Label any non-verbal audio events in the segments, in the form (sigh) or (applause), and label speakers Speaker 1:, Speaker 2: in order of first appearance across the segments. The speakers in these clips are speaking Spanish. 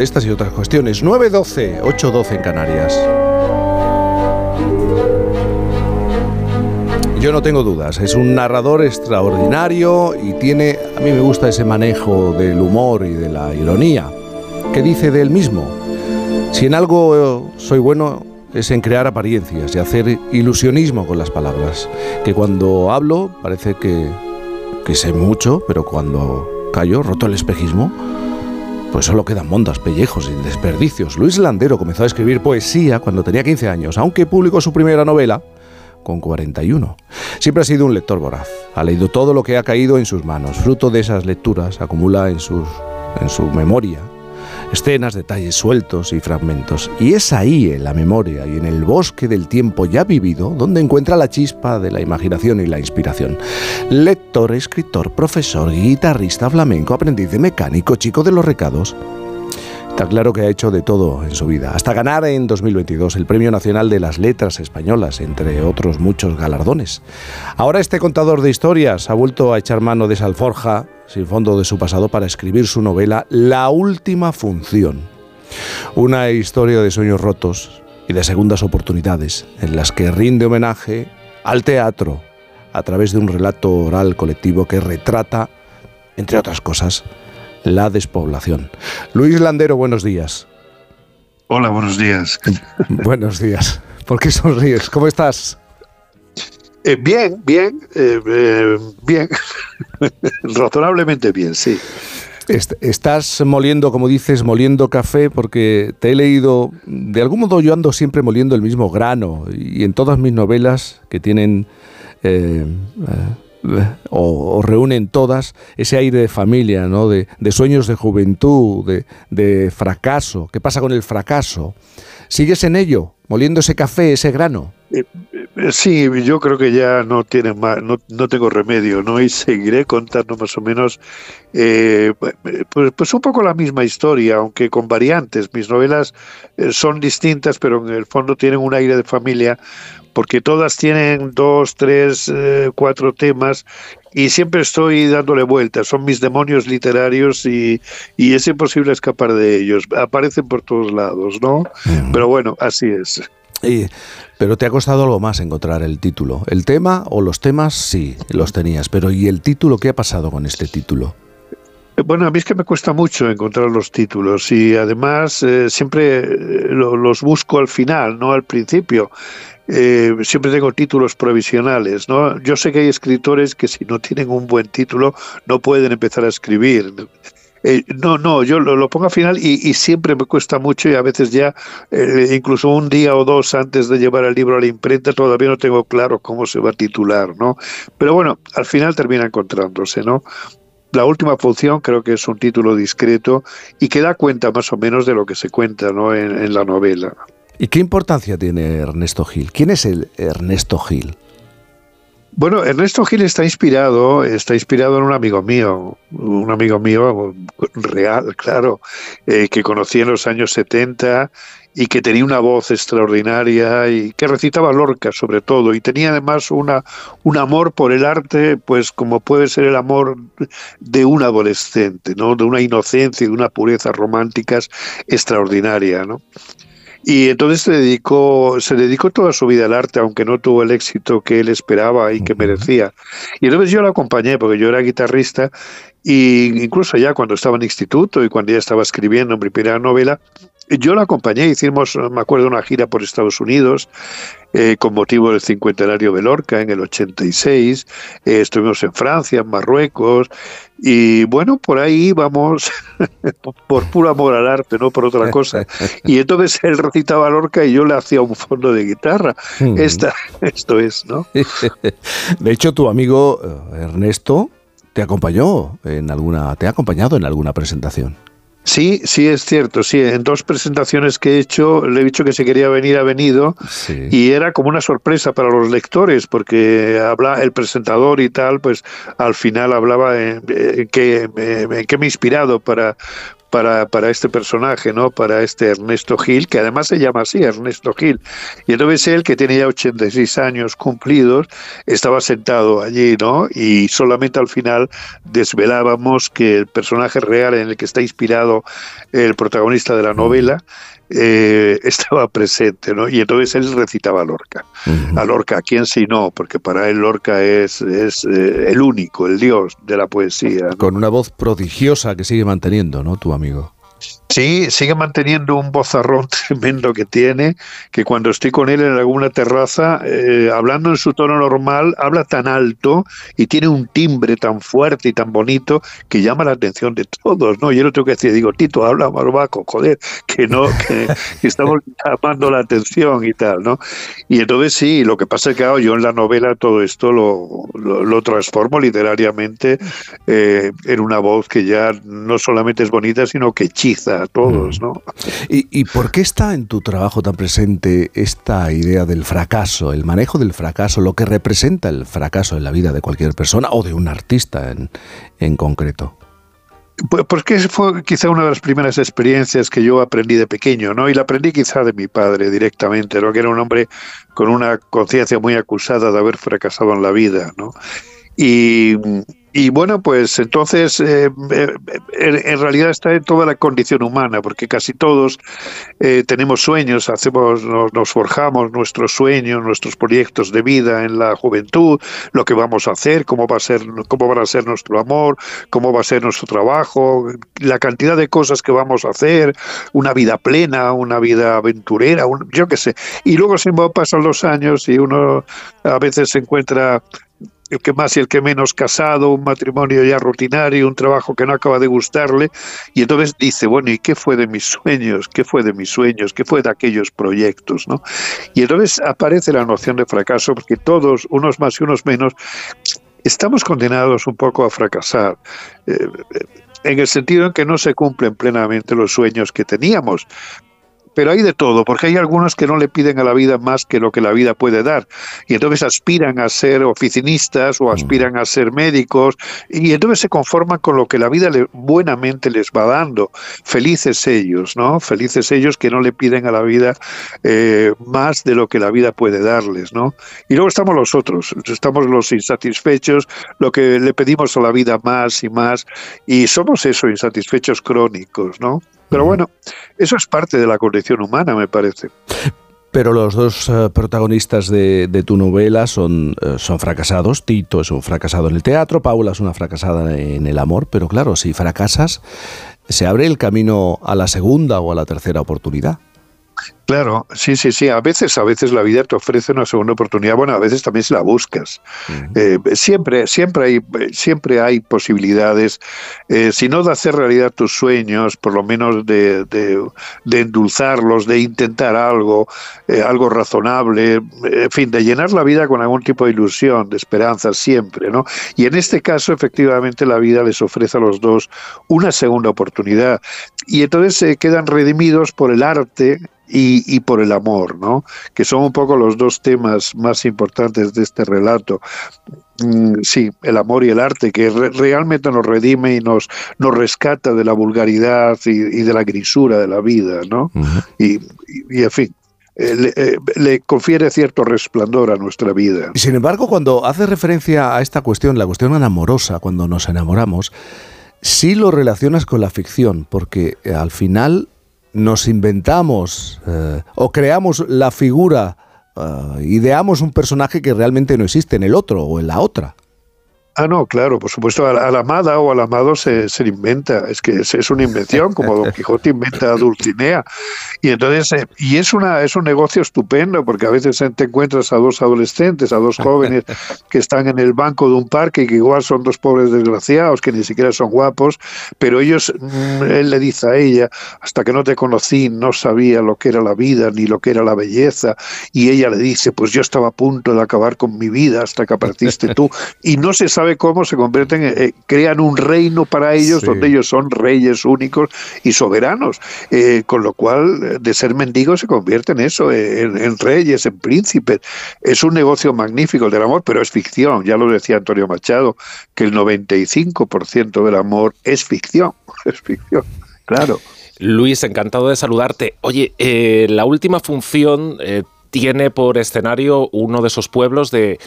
Speaker 1: Estas y otras cuestiones. 9.12, 8.12 en Canarias. Yo no tengo dudas, es un narrador extraordinario y tiene, a mí me gusta ese manejo del humor y de la ironía, que dice de él mismo, si en algo soy bueno es en crear apariencias y hacer ilusionismo con las palabras, que cuando hablo parece que, que sé mucho, pero cuando callo, roto el espejismo, pues solo quedan mondas, pellejos y desperdicios. Luis Landero comenzó a escribir poesía cuando tenía 15 años, aunque publicó su primera novela con 41. Siempre ha sido un lector voraz. Ha leído todo lo que ha caído en sus manos. Fruto de esas lecturas acumula en, sus, en su memoria escenas, detalles sueltos y fragmentos. Y es ahí, en la memoria y en el bosque del tiempo ya vivido, donde encuentra la chispa de la imaginación y la inspiración. Lector, escritor, profesor, guitarrista flamenco, aprendiz de mecánico, chico de los recados. Está claro que ha hecho de todo en su vida, hasta ganar en 2022 el Premio Nacional de las Letras Españolas, entre otros muchos galardones. Ahora este contador de historias ha vuelto a echar mano de esa alforja sin fondo de su pasado para escribir su novela La Última Función. Una historia de sueños rotos y de segundas oportunidades en las que rinde homenaje al teatro a través de un relato oral colectivo que retrata, entre otras cosas, la despoblación. Luis Landero, buenos días.
Speaker 2: Hola, buenos días. (laughs)
Speaker 1: buenos días. ¿Por qué sonríes? ¿Cómo estás?
Speaker 2: Eh, bien, bien, eh, eh, bien. (laughs) Razonablemente bien, sí.
Speaker 1: Estás moliendo, como dices, moliendo café porque te he leído, de algún modo yo ando siempre moliendo el mismo grano y en todas mis novelas que tienen o, reúnen todas ese aire de familia, ¿no? de, sueños de juventud, de, de, fracaso. ¿Qué pasa con el fracaso? ¿Sigues en ello, moliendo ese café, ese grano?
Speaker 2: Eh, eh, sí, yo creo que ya no tiene más, no, no tengo remedio, ¿no? Y seguiré contando más o menos, eh, pues, pues, un poco la misma historia, aunque con variantes. Mis novelas son distintas, pero en el fondo tienen un aire de familia porque todas tienen dos, tres, eh, cuatro temas y siempre estoy dándole vueltas. Son mis demonios literarios y, es imposible escapar de ellos. Aparecen por todos lados, ¿no? Pero bueno, así es.
Speaker 1: Pero te ha costado algo más encontrar el título. ¿El tema o los temas? Sí, los tenías. Pero ¿y el título? ¿Qué ha pasado con este título?
Speaker 2: Bueno, a mí es que me cuesta mucho encontrar los títulos y además eh, siempre eh, los busco al final, no al principio. Eh, siempre tengo títulos provisionales, ¿no? Yo sé que hay escritores que si no tienen un buen título no pueden empezar a escribir. Eh, no, no, yo lo, pongo al final y, siempre me cuesta mucho y a veces ya, eh, incluso un día o dos antes de llevar el libro a la imprenta, todavía no tengo claro cómo se va a titular, ¿no? Pero bueno, al final termina encontrándose, ¿no? La última función creo que es un título discreto y que da cuenta más o menos de lo que se cuenta ¿no? en la novela.
Speaker 1: ¿Y qué importancia tiene Ernesto Gil? ¿Quién es el Ernesto Gil?
Speaker 2: Bueno, Ernesto Gil está inspirado, está inspirado en un amigo mío, un amigo mío real, claro, eh, que conocí en los años 70 y que tenía una voz extraordinaria y que recitaba Lorca sobre todo y tenía además una, un amor por el arte, pues como puede ser el amor de un adolescente, ¿no? De una inocencia y de una pureza románticas extraordinaria, ¿no? Y entonces se dedicó, se dedicó toda su vida al arte, aunque no tuvo el éxito que él esperaba y que merecía. Y entonces yo lo acompañé, porque yo era guitarrista, y incluso ya cuando estaba en instituto y cuando ya estaba escribiendo mi primera novela, yo lo acompañé, hicimos, me acuerdo, una gira por Estados Unidos eh, con motivo del cincuentenario de Lorca en el 86. Eh, estuvimos en Francia, en Marruecos, y bueno, por ahí íbamos (laughs) por puro amor al arte, no por otra cosa. (laughs) Y entonces él recitaba Lorca y yo le hacía un fondo de guitarra. Hmm. Esta, (laughs) esto es, ¿no?
Speaker 1: De hecho, tu amigo eh, Ernesto te acompañó en alguna, te ha acompañado en alguna presentación.
Speaker 2: Sí, sí, es cierto. Sí, en dos presentaciones que he hecho le he dicho que si quería venir ha venido y era como una sorpresa para los lectores porque habla el presentador y tal, pues al final hablaba en, que, me he inspirado para para, para este personaje, ¿no? Para este Ernesto Gil, que además se llama así, Ernesto Gil. Y entonces él, que tiene ya 86 años cumplidos, estaba sentado allí, ¿no? Y solamente al final desvelábamos que el personaje real en el que está inspirado el protagonista de la novela eh, (laughs) estaba presente, ¿no? Y entonces él recitaba a Lorca. A Lorca, quién si no? Porque para él Lorca es, es eh, el único, el dios de la poesía.
Speaker 1: Con una voz prodigiosa que sigue manteniendo, ¿no? Tu amigo.
Speaker 2: Sí, sigue manteniendo un bozarrón (laughs) tremendo que tiene, que cuando estoy con él en alguna terraza, eh, hablando en su tono normal, habla tan alto y tiene un timbre tan fuerte y tan bonito que llama la atención de todos, ¿no? Yo lo tengo que decir, digo, Tito, habla barbaco, joder, que no, (laughs) que, estamos llamando la atención y tal, ¿no? Y entonces sí, lo que pasa es que yo en la novela todo esto lo, lo, transformo literariamente eh, en una voz que ya no solamente es bonita, sino que hechiza a todos, ¿no?
Speaker 1: ¿Y, ¿Y por qué está en tu trabajo tan presente esta idea del fracaso, el manejo del fracaso, lo que representa el fracaso en la vida de cualquier persona o de un artista en, en concreto?
Speaker 2: Pues porque fue quizá una de las primeras experiencias que yo aprendí de pequeño, ¿no? Y la aprendí quizá de mi padre directamente, ¿no? Que era un hombre con una conciencia muy acusada de haber fracasado en la vida, ¿no? Y, y bueno, pues entonces eh, eh, en realidad está en toda la condición humana, porque casi todos eh, tenemos sueños, hacemos, nos, forjamos nuestros sueños, nuestros proyectos de vida en la juventud, lo que vamos a hacer, cómo va a ser, cómo va a ser nuestro amor, cómo va a ser nuestro trabajo, la cantidad de cosas que vamos a hacer, una vida plena, una vida aventurera, yo qué sé. Y luego se pasan los años y uno a veces se encuentra el que más y el que menos casado, un matrimonio ya rutinario, un trabajo que no acaba de gustarle, y entonces dice, bueno, ¿y qué fue de mis sueños? ¿Qué fue de mis sueños? ¿Qué fue de aquellos proyectos? ¿no? Y entonces aparece la noción de fracaso, porque todos, unos más y unos menos, estamos condenados un poco a fracasar. Eh, en el sentido en que no se cumplen plenamente los sueños que teníamos, pero hay de todo, porque hay algunos que no le piden a la vida más que lo que la vida puede dar. Y entonces aspiran a ser oficinistas o mm. aspiran a ser médicos y entonces se conforman con lo que la vida buenamente les va dando. Felices ellos, ¿no? Felices ellos que no le piden a la vida eh, más de lo que la vida puede darles, ¿no? Y luego estamos los otros, estamos los insatisfechos, lo que le pedimos a la vida más y más, y somos esos insatisfechos crónicos, ¿no? Pero bueno, eso es parte de la condición humana, me parece.
Speaker 1: Pero los dos eh, protagonistas de, tu novela son, eh, son fracasados. Tito es un fracasado en el teatro, Paula es una fracasada en el amor. Pero claro, si fracasas, se abre el camino a la segunda o a la tercera oportunidad.
Speaker 2: Claro, sí, sí, sí. A veces, a veces la vida te ofrece una segunda oportunidad. Bueno, a veces también si la buscas. Eh, siempre, siempre hay, siempre hay posibilidades. Eh, si no de hacer realidad tus sueños, por lo menos de, de, endulzarlos, de intentar algo, eh, algo razonable, en fin, de llenar la vida con algún tipo de ilusión, de esperanza, siempre, ¿no? Y en este caso, efectivamente, la vida les ofrece a los dos una segunda oportunidad. Y entonces se quedan redimidos por el arte y, por el amor, ¿no? que son un poco los dos temas más importantes de este relato. Mm, sí, el amor y el arte, que realmente nos redime y nos, nos rescata de la vulgaridad y, de la grisura de la vida, ¿no? y, en fin, eh, eh, le, confiere cierto resplandor a nuestra vida.
Speaker 1: Sin embargo, cuando hace referencia a esta cuestión, la cuestión amorosa, cuando nos enamoramos, sí lo relacionas con la ficción, porque eh, al final nos inventamos eh, o creamos la figura, eh, ideamos un personaje que realmente no existe en el otro o en la otra.
Speaker 2: Ah, no, claro, por supuesto, a la, amada o al amado se, se inventa, es que es, una invención, como Don (laughs) Quijote inventa a Dulcinea. Y entonces, eh, y es, una, es un negocio estupendo, porque a veces te encuentras a dos adolescentes, a dos (laughs) jóvenes que están en el banco de un parque y que igual son dos pobres desgraciados, que ni siquiera son guapos, pero ellos, mm, él le dice a ella, hasta que no te conocí no sabía lo que era la vida ni lo que era la belleza, y ella le dice, pues yo estaba a punto de acabar con mi vida hasta que apareciste tú, (laughs) y no se sabe cómo se convierten, eh, crean un reino para ellos donde ellos son reyes únicos y soberanos, eh, con lo cual eh, de ser mendigos se convierten en eso, en, reyes, en príncipes. Es un negocio magnífico el del amor, pero es ficción, ya lo decía Antonio Machado, que el 95% del amor es ficción, (laughs) es ficción. claro.
Speaker 3: Luis, encantado de saludarte. Oye, eh, la última función eh, tiene por escenario uno de esos pueblos de,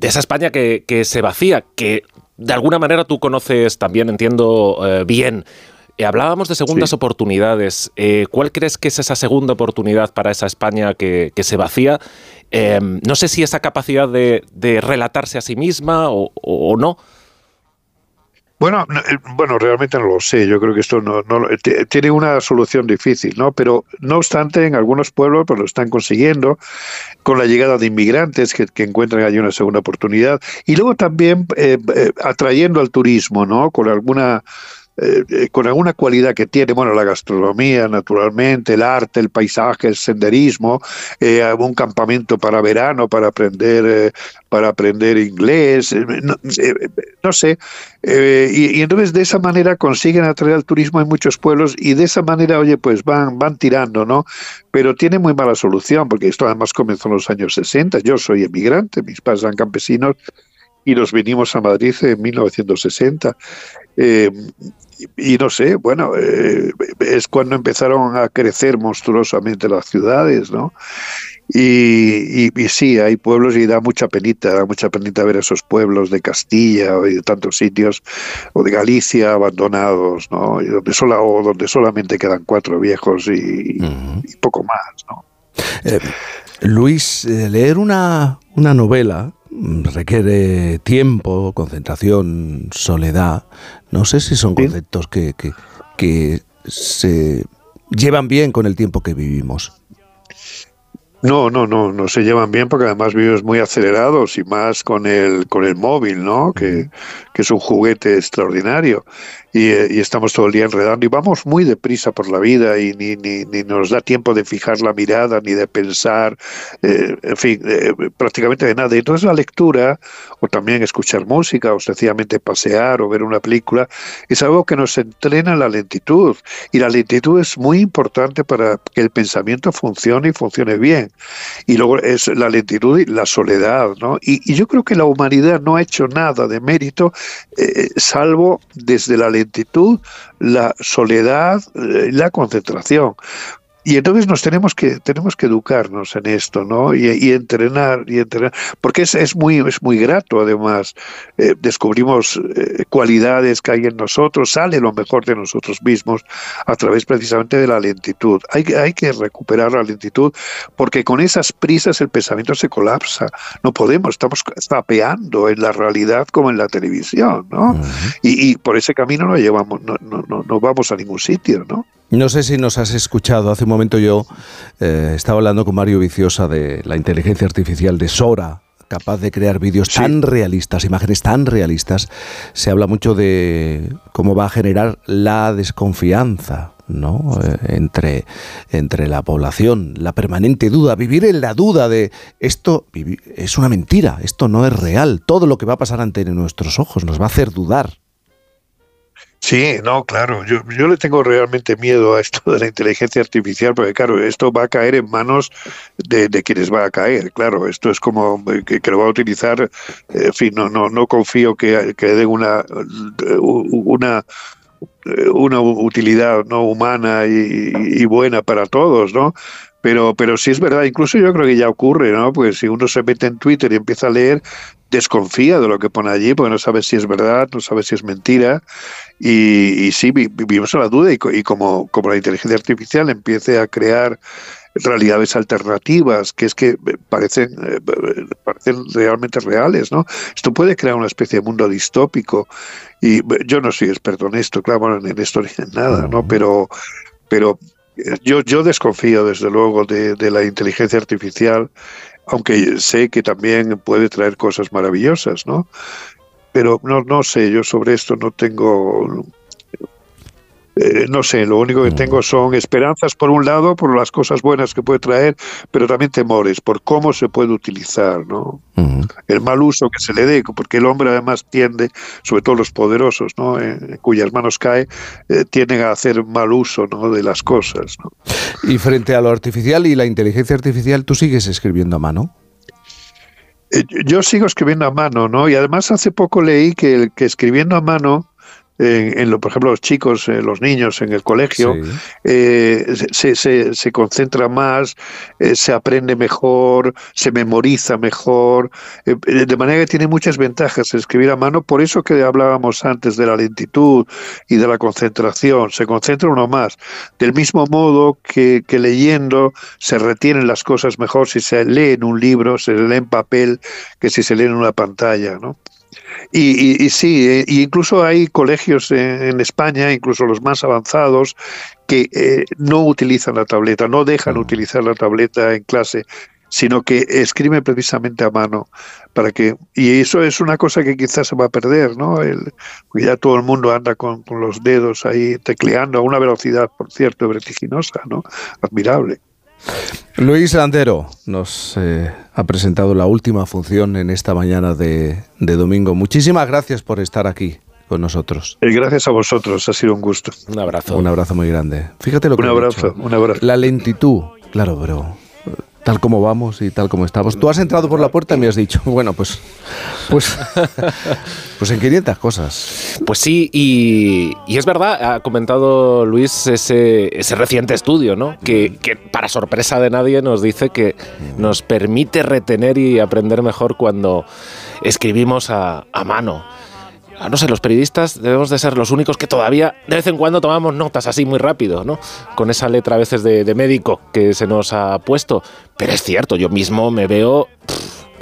Speaker 3: esa España que, se vacía, que de alguna manera tú conoces también, entiendo eh, bien. Hablábamos de segundas oportunidades. ¿Cuál crees que es esa segunda oportunidad para esa España que, se vacía? no sé si esa capacidad de, relatarse a sí misma o no.
Speaker 2: Bueno, eh, bueno, realmente no lo sé. Yo creo que esto no, tiene una solución difícil, ¿no? Pero no obstante, en algunos pueblos pues, lo están consiguiendo con la llegada de inmigrantes que, encuentran allí una segunda oportunidad y luego también eh, eh, atrayendo al turismo, ¿no? Con alguna eh, eh, con alguna cualidad que tiene, bueno, la gastronomía, naturalmente, el arte, el paisaje, el senderismo, eh, un campamento para verano, para aprender, para aprender inglés, no, sé. Y, entonces de esa manera consiguen atraer al turismo en muchos pueblos y de esa manera, oye, pues van, van tirando, ¿no? Pero tiene muy mala solución, porque esto además comenzó en los años 60. Yo soy emigrante, mis padres eran campesinos y nos vinimos a Madrid en 1960. Eh, y no sé, bueno, eh, es cuando empezaron a crecer monstruosamente las ciudades, ¿no? Y, y, sí, hay pueblos y da mucha penita, da mucha penita ver esos pueblos de Castilla y de tantos sitios, o de Galicia abandonados, ¿no? Y donde, sola, o donde solamente quedan cuatro viejos y, poco más, ¿no?
Speaker 1: Eh, Luis, leer una, una novela requiere tiempo, concentración, soledad. No sé si son conceptos que, que, se llevan bien con el tiempo que vivimos.
Speaker 2: No, no, no, no se llevan bien porque además vives muy acelerados y más con el con el móvil, ¿no? Que, que es un juguete extraordinario. Eh, y, estamos todo el día enredando y vamos muy deprisa por la vida y ni, ni, ni nos da tiempo de fijar la mirada ni de pensar, eh, en fin, eh, prácticamente de nada. Y entonces la lectura o también escuchar música o sencillamente pasear o ver una película es algo que nos entrena la lentitud y la lentitud es muy importante para que el pensamiento funcione y funcione bien. Y luego es la lentitud y la soledad, ¿no? Y, yo creo que la humanidad no ha hecho nada de mérito salvo desde la lentitud la soledad, eh, la concentración. Y entonces nos tenemos que, tenemos que educarnos en esto, ¿no? Y, entrenar, y entrenar, porque es, es, muy, es muy grato, además. Eh, descubrimos eh, cualidades que hay en nosotros, sale lo mejor de nosotros mismos a través precisamente de la lentitud. Hay, hay que recuperar la lentitud, porque con esas prisas el pensamiento se colapsa. No podemos, estamos zapeando en la realidad como en la televisión, ¿no? y, y, por ese camino no llevamos, no, no, no, no vamos a ningún sitio, ¿no?
Speaker 1: No sé si nos has escuchado, hace un momento yo eh, estaba hablando con Mario Viciosa de la inteligencia artificial de Sora, capaz de crear vídeos tan realistas, imágenes tan realistas. Se habla mucho de cómo va a generar la desconfianza ¿no? Eh, entre, entre la población, la permanente duda, vivir en la duda de esto es una mentira, esto no es real, todo lo que va a pasar ante nuestros ojos nos va a hacer dudar.
Speaker 2: Sí, no, claro. Yo, yo le tengo realmente miedo a esto de la inteligencia artificial, porque claro, esto va a caer en manos de, quienes va a caer. Claro, esto es como que, lo va a utilizar. Eh, en fin, no, no, no confío que, que dé una, una una utilidad no humana y, buena para todos, ¿no? Pero, pero sí es verdad, incluso yo creo que ya ocurre, ¿no? Pues si uno se mete en Twitter y empieza a leer, desconfía de lo que pone allí, porque no sabe si es verdad, no sabe si es mentira, y, y sí, vivimos en la duda, y, y, como, como la inteligencia artificial empiece a crear realidades alternativas, que es que parecen, eh, parecen realmente reales, ¿no? Esto puede crear una especie de mundo distópico, y yo no soy experto en esto, claro, en esto ni en nada, ¿no? Pero, pero yo, yo desconfío, desde luego, de, la inteligencia artificial aunque sé que también puede traer cosas maravillosas, ¿no? Pero no, no sé, yo sobre esto no tengo eh, no sé, lo único que tengo son esperanzas por un lado, por las cosas buenas que puede traer, pero también temores por cómo se puede utilizar, ¿no? El mal uso que se le dé, porque el hombre además tiende, sobre todo los poderosos, ¿no? En, cuyas manos cae, eh, tienden a hacer mal uso, ¿no? De las cosas, ¿no?
Speaker 1: Y frente a lo artificial y la inteligencia artificial, ¿tú sigues escribiendo a mano?
Speaker 2: Eh, yo sigo escribiendo a mano, ¿no? Y además hace poco leí que, que escribiendo a mano en, lo, por ejemplo, los chicos, eh, los niños en el colegio, eh, se, se, se, concentra más, eh, se aprende mejor, se memoriza mejor, de manera que tiene muchas ventajas escribir a mano, por eso que hablábamos antes de la lentitud y de la concentración, se concentra uno más, del mismo modo que, que leyendo se retienen las cosas mejor si se lee en un libro, se lee en papel, que si se lee en una pantalla, ¿no? Y, y, sí, eh, incluso hay colegios en, España, incluso los más avanzados, que eh, no utilizan la tableta, no dejan utilizar la tableta en clase, sino que escriben precisamente a mano para que y eso es una cosa que quizás se va a perder, ¿no? El, ya todo el mundo anda con, con los dedos ahí tecleando a una velocidad, por cierto, vertiginosa, ¿no? Admirable.
Speaker 1: Luis Landero nos eh, ha presentado la última función en esta mañana de, domingo. Muchísimas gracias por estar aquí con nosotros.
Speaker 2: Eh, gracias a vosotros, ha sido un gusto.
Speaker 3: Un abrazo.
Speaker 1: Un abrazo muy grande. Fíjate lo que
Speaker 2: Un abrazo, un abrazo.
Speaker 1: La lentitud, claro, pero tal como vamos y tal como estamos. Tú has entrado por la puerta y me has dicho, (laughs) bueno, pues, pues, (laughs) pues en 500 cosas.
Speaker 3: Pues sí, y, es verdad, ha comentado Luis ese, ese reciente estudio, ¿no? Que, que, para sorpresa de nadie nos dice que nos permite retener y aprender mejor cuando escribimos a, a mano. Ah, no sé, los periodistas debemos de ser los únicos que todavía de vez en cuando tomamos notas así muy rápido, ¿no? Con esa letra a veces de, médico que se nos ha puesto. Pero es cierto, yo mismo me veo...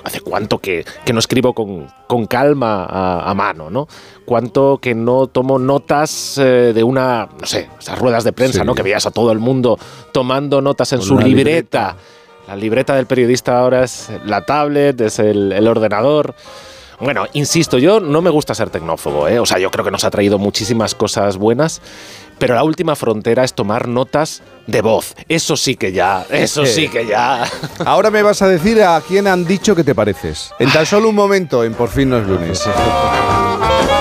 Speaker 3: ¿Hace cuánto que, no escribo con, calma a, mano, ¿no? Cuánto que no tomo notas eh, de una, no sé, esas ruedas de prensa, ¿no? Que veías a todo el mundo tomando notas en su libreta. La libreta del periodista ahora es la tablet, es el, el ordenador. Bueno, insisto, yo no me gusta ser tecnófobo, ¿eh? o sea, yo creo que nos ha traído muchísimas cosas buenas, pero la última frontera es tomar notas de voz. Eso sí que ya, eso sí que ya. (laughs)
Speaker 1: Ahora me vas a decir a quién han dicho que te pareces. En tan solo un momento, en Por fin no es lunes. (laughs)